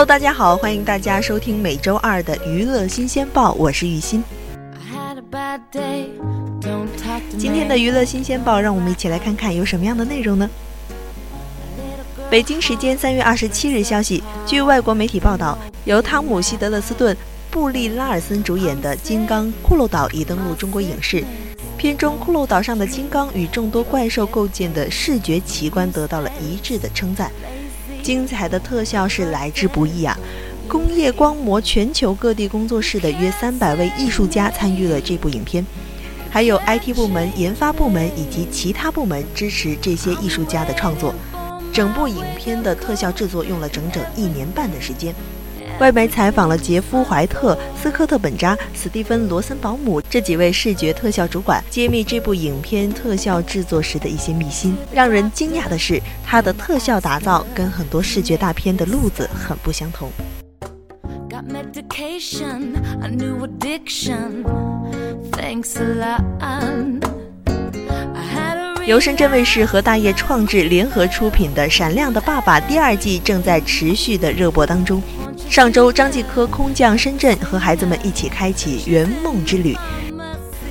Hello，大家好，欢迎大家收听每周二的娱乐新鲜报，我是玉欣。今天的娱乐新鲜报，让我们一起来看看有什么样的内容呢？北京时间三月二十七日消息，据外国媒体报道，由汤姆·希德勒斯顿、布利拉尔森主演的《金刚：骷髅岛》已登陆中国影视。片中骷髅岛上的金刚与众多怪兽构建的视觉奇观得到了一致的称赞。精彩的特效是来之不易啊！工业光魔全球各地工作室的约三百位艺术家参与了这部影片，还有 IT 部门、研发部门以及其他部门支持这些艺术家的创作。整部影片的特效制作用了整整一年半的时间。外媒采访了杰夫·怀特、斯科特·本扎、斯蒂芬·罗森保姆这几位视觉特效主管，揭秘这部影片特效制作时的一些秘辛。让人惊讶的是，它的特效打造跟很多视觉大片的路子很不相同。由深圳卫视和大业创制联合出品的《闪亮的爸爸》第二季正在持续的热播当中。上周，张继科空降深圳，和孩子们一起开启圆梦之旅。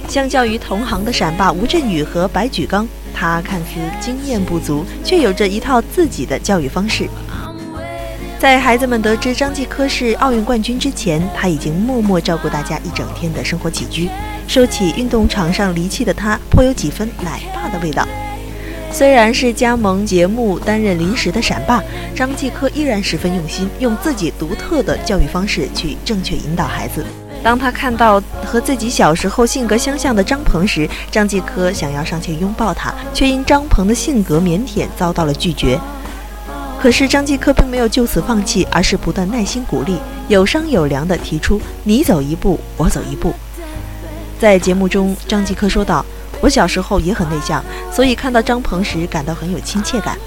相较于同行的闪爸吴镇宇和白举纲，他看似经验不足，却有着一套自己的教育方式。在孩子们得知张继科是奥运冠军之前，他已经默默照顾大家一整天的生活起居。说起运动场上离奇的他，颇有几分奶爸的味道。虽然是加盟节目担任临时的闪爸，张继科依然十分用心，用自己独特的教育方式去正确引导孩子。当他看到和自己小时候性格相像的张鹏时，张继科想要上前拥抱他，却因张鹏的性格腼腆遭到了拒绝。可是张继科并没有就此放弃，而是不断耐心鼓励，有商有量地提出“你走一步，我走一步”。在节目中，张继科说道：“我小时候也很内向，所以看到张鹏时感到很有亲切感。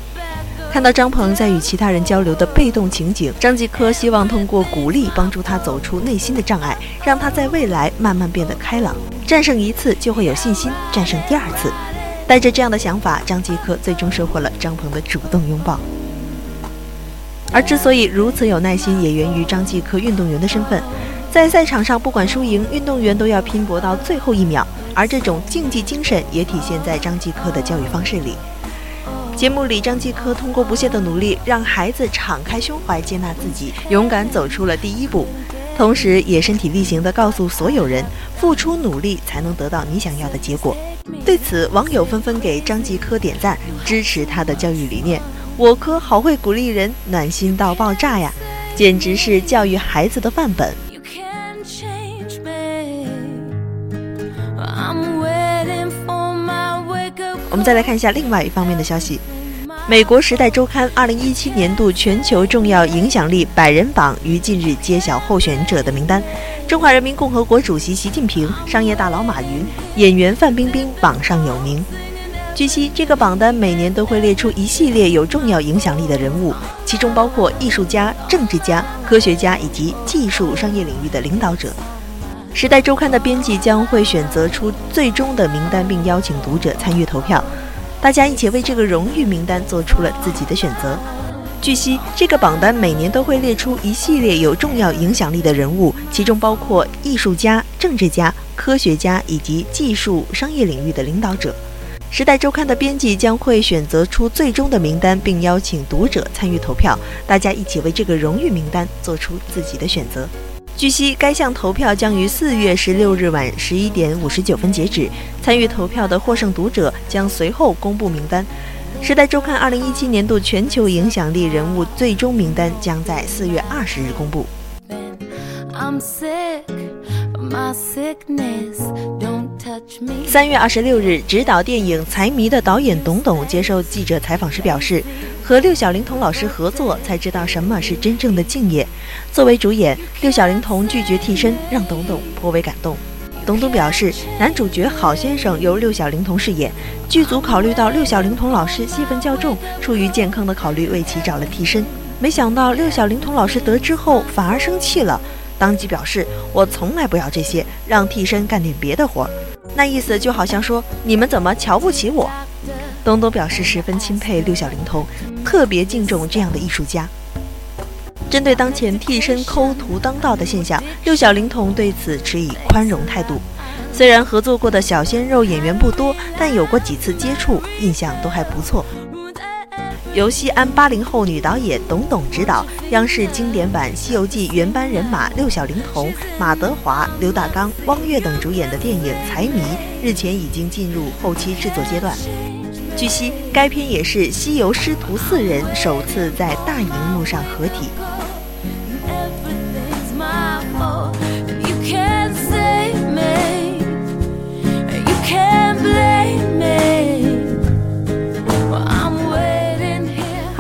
看到张鹏在与其他人交流的被动情景，张继科希望通过鼓励帮助他走出内心的障碍，让他在未来慢慢变得开朗。战胜一次就会有信心战胜第二次。带着这样的想法，张继科最终收获了张鹏的主动拥抱。而之所以如此有耐心，也源于张继科运动员的身份。”在赛场上，不管输赢，运动员都要拼搏到最后一秒，而这种竞技精神也体现在张继科的教育方式里。节目里，张继科通过不懈的努力，让孩子敞开胸怀接纳自己，勇敢走出了第一步，同时也身体力行地告诉所有人：付出努力才能得到你想要的结果。对此，网友纷纷给张继科点赞，支持他的教育理念。我科好会鼓励人，暖心到爆炸呀！简直是教育孩子的范本。我们再来看一下另外一方面的消息。美国《时代周刊》二零一七年度全球重要影响力百人榜于近日揭晓候选者的名单，中华人民共和国主席习近平、商业大佬马云、演员范冰冰榜上有名。据悉，这个榜单每年都会列出一系列有重要影响力的人物，其中包括艺术家、政治家、科学家以及技术、商业领域的领导者。《时代周刊》的编辑将会选择出最终的名单，并邀请读者参与投票。大家一起为这个荣誉名单做出了自己的选择。据悉，这个榜单每年都会列出一系列有重要影响力的人物，其中包括艺术家、政治家、科学家以及技术、商业领域的领导者。《时代周刊》的编辑将会选择出最终的名单，并邀请读者参与投票。大家一起为这个荣誉名单做出自己的选择。据悉，该项投票将于四月十六日晚十一点五十九分截止。参与投票的获胜读者将随后公布名单。《时代周刊》二零一七年度全球影响力人物最终名单将在四月二十日公布。三月二十六日，执导电影《财迷》的导演董董接受记者采访时表示，和六小龄童老师合作，才知道什么是真正的敬业。作为主演，六小龄童拒绝替身，让董董颇为感动。董董表示，男主角郝先生由六小龄童饰演，剧组考虑到六小龄童老师戏份较重，出于健康的考虑，为其找了替身。没想到六小龄童老师得知后反而生气了，当即表示：“我从来不要这些，让替身干点别的活儿。”那意思就好像说：“你们怎么瞧不起我？”东东表示十分钦佩六小龄童，特别敬重这样的艺术家。针对当前替身抠图当道的现象，六小龄童对此持以宽容态度。虽然合作过的小鲜肉演员不多，但有过几次接触，印象都还不错。由西安八零后女导演董董执导，央视经典版《西游记》原班人马六小龄童马德华、刘大刚、汪月等主演的电影《财迷》日前已经进入后期制作阶段。据悉，该片也是西游师徒四人首次在大荧幕上合体。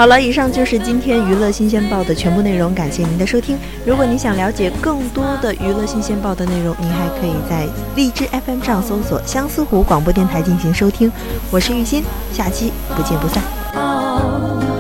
好了，以上就是今天娱乐新鲜报的全部内容，感谢您的收听。如果您想了解更多的娱乐新鲜报的内容，您还可以在荔枝 FM 上搜索相思湖广播电台进行收听。我是玉鑫，下期不见不散。